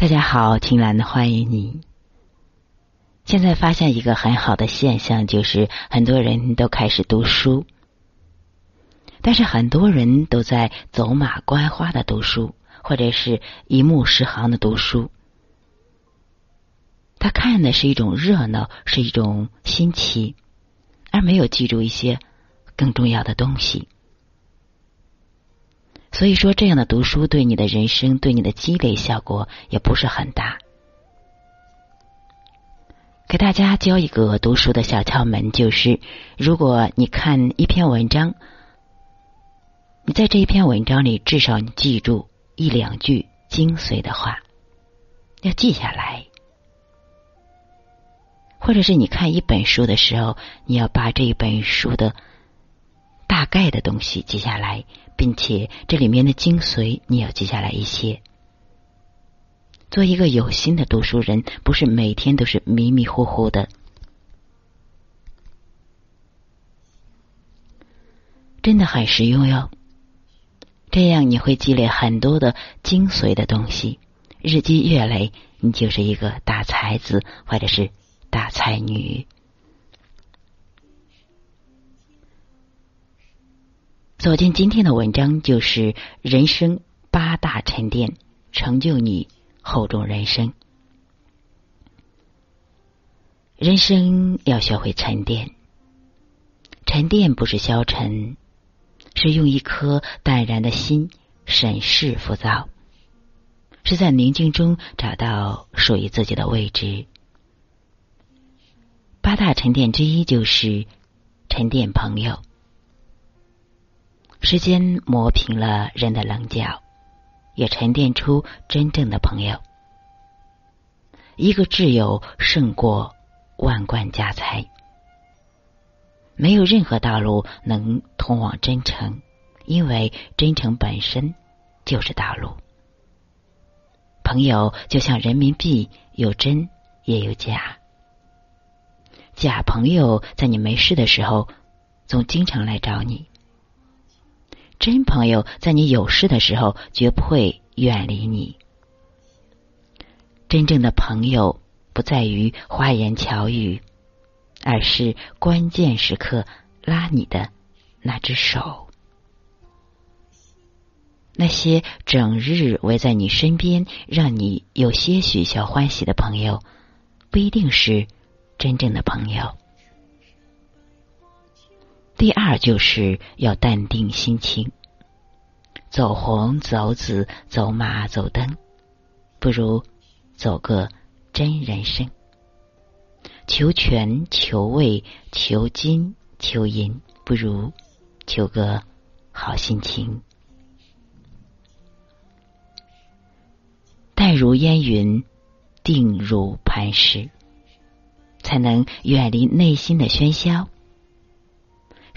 大家好，青兰欢迎你。现在发现一个很好的现象，就是很多人都开始读书，但是很多人都在走马观花的读书，或者是一目十行的读书。他看的是一种热闹，是一种新奇，而没有记住一些更重要的东西。所以说，这样的读书对你的人生、对你的积累效果也不是很大。给大家教一个读书的小窍门，就是如果你看一篇文章，你在这一篇文章里至少你记住一两句精髓的话，要记下来；或者是你看一本书的时候，你要把这一本书的大概的东西记下来。并且这里面的精髓，你要记下来一些。做一个有心的读书人，不是每天都是迷迷糊糊的，真的很实用哟。这样你会积累很多的精髓的东西，日积月累，你就是一个大才子或者是大才女。走进今天的文章，就是人生八大沉淀，成就你厚重人生。人生要学会沉淀，沉淀不是消沉，是用一颗淡然的心审视浮躁，是在宁静中找到属于自己的位置。八大沉淀之一就是沉淀朋友。时间磨平了人的棱角，也沉淀出真正的朋友。一个挚友胜过万贯家财。没有任何道路能通往真诚，因为真诚本身就是道路。朋友就像人民币，有真也有假。假朋友在你没事的时候，总经常来找你。真朋友在你有事的时候绝不会远离你。真正的朋友不在于花言巧语，而是关键时刻拉你的那只手。那些整日围在你身边，让你有些许小欢喜的朋友，不一定是真正的朋友。第二，就是要淡定心情。走红、走紫、走马、走灯，不如走个真人生。求权、求位、求金、求银，不如求个好心情。淡如烟云，定如磐石，才能远离内心的喧嚣。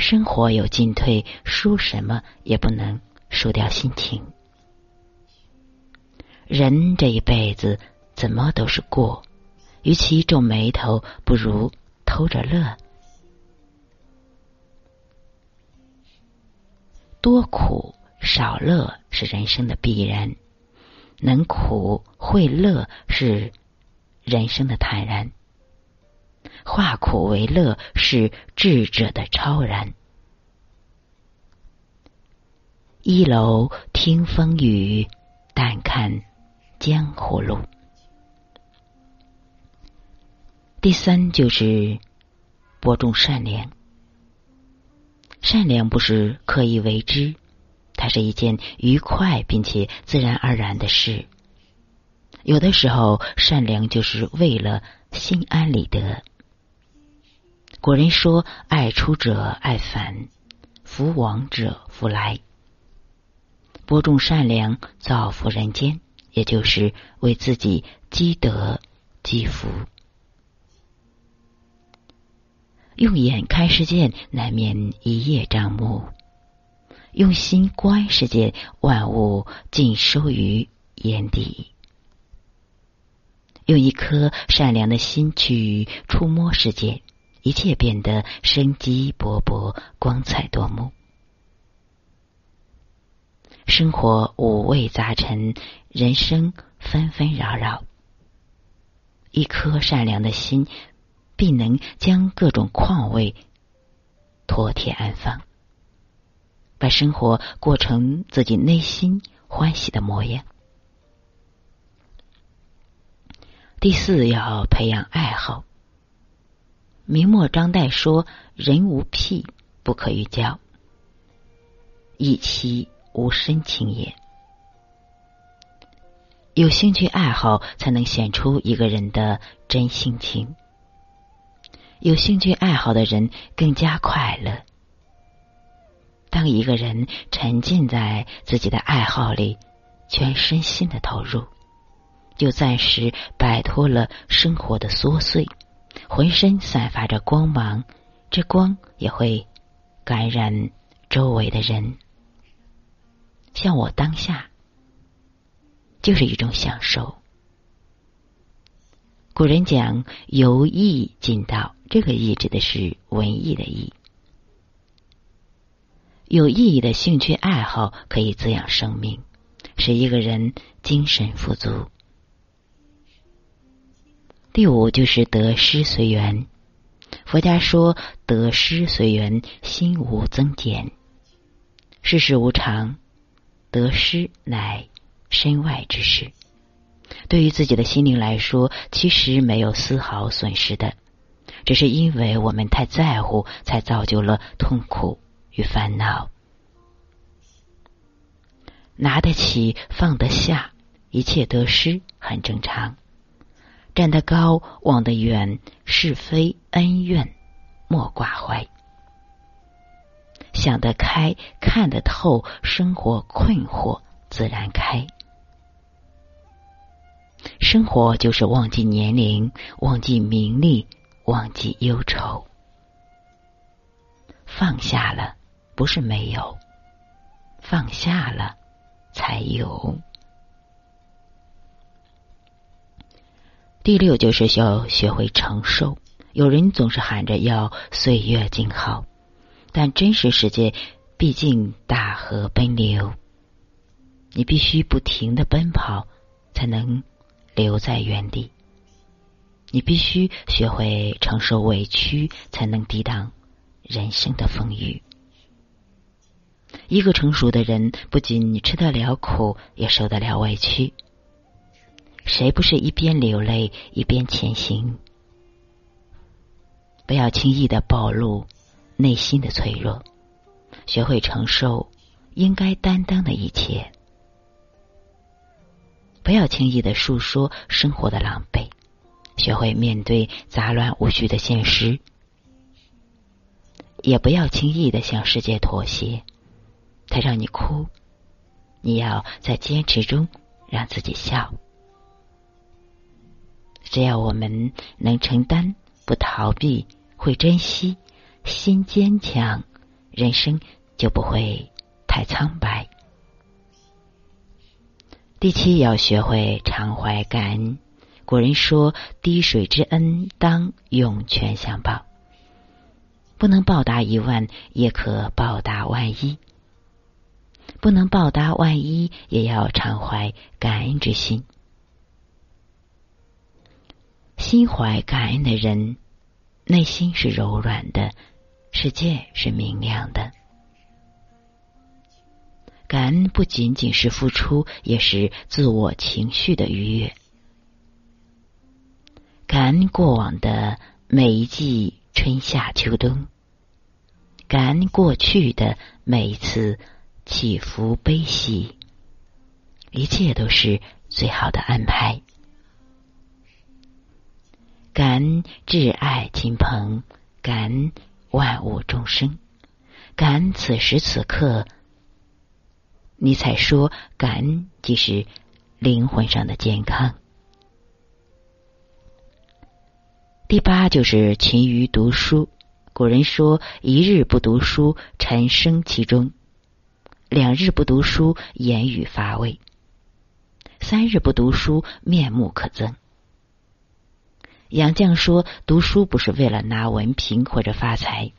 生活有进退，输什么也不能输掉心情。人这一辈子怎么都是过，与其皱眉头，不如偷着乐。多苦少乐是人生的必然，能苦会乐是人生的坦然。化苦为乐是智者的超然。一楼听风雨，但看江湖路。第三就是播种善良。善良不是刻意为之，它是一件愉快并且自然而然的事。有的时候，善良就是为了心安理得。古人说：“爱出者爱返，福往者福来。”播种善良，造福人间，也就是为自己积德积福。用眼看世界，难免一叶障目；用心观世界，万物尽收于眼底。用一颗善良的心去触摸世界。一切变得生机勃勃、光彩夺目。生活五味杂陈，人生纷纷扰扰。一颗善良的心，必能将各种况味妥帖安放，把生活过成自己内心欢喜的模样。第四，要培养爱好。明末张岱说：“人无癖，不可与交；以其无深情也。”有兴趣爱好，才能显出一个人的真性情。有兴趣爱好的人更加快乐。当一个人沉浸在自己的爱好里，全身心的投入，就暂时摆脱了生活的琐碎，浑身散发着光芒，这光也会感染周围的人。像我当下。就是一种享受。古人讲“由艺进道”，这个“艺”指的是文艺的“艺”。有意义的兴趣爱好可以滋养生命，使一个人精神富足。第五就是得失随缘。佛家说：“得失随缘，心无增减。”世事无常，得失乃。身外之事，对于自己的心灵来说，其实没有丝毫损失的，只是因为我们太在乎，才造就了痛苦与烦恼。拿得起，放得下，一切得失很正常。站得高，望得远，是非恩怨莫挂怀。想得开，看得透，生活困惑自然开。生活就是忘记年龄，忘记名利，忘记忧愁。放下了，不是没有；放下了，才有。第六就是要学会承受。有人总是喊着要岁月静好，但真实世界毕竟大河奔流，你必须不停的奔跑，才能。留在原地，你必须学会承受委屈，才能抵挡人生的风雨。一个成熟的人，不仅吃得了苦，也受得了委屈。谁不是一边流泪一边前行？不要轻易的暴露内心的脆弱，学会承受应该担当的一切。不要轻易的诉说生活的狼狈，学会面对杂乱无序的现实；也不要轻易的向世界妥协，他让你哭，你要在坚持中让自己笑。只要我们能承担、不逃避、会珍惜、心坚强，人生就不会太苍白。第七，要学会常怀感恩。古人说：“滴水之恩，当涌泉相报。”不能报答一万，也可报答万一；不能报答万一，也要常怀感恩之心。心怀感恩的人，内心是柔软的，世界是明亮的。感恩不仅仅是付出，也是自我情绪的愉悦。感恩过往的每一季春夏秋冬，感恩过去的每一次起伏悲喜，一切都是最好的安排。感恩挚爱亲朋，感恩万物众生，感恩此时此刻。尼采说：“感恩即是灵魂上的健康。”第八就是勤于读书。古人说：“一日不读书，沉生其中；两日不读书，言语乏味；三日不读书，面目可憎。”杨绛说：“读书不是为了拿文凭或者发财，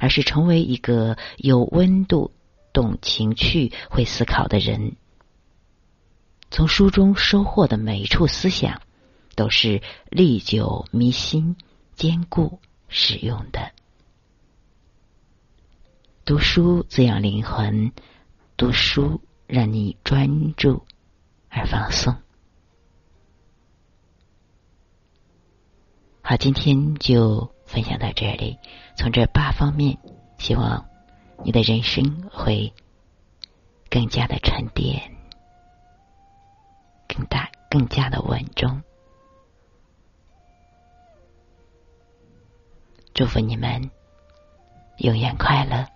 而是成为一个有温度。”懂情趣、会思考的人，从书中收获的每一处思想，都是历久弥新、坚固实用的。读书滋养灵魂，读书让你专注而放松。好，今天就分享到这里。从这八方面，希望你的人生会更加的沉淀。更大、更加的稳重。祝福你们永远快乐。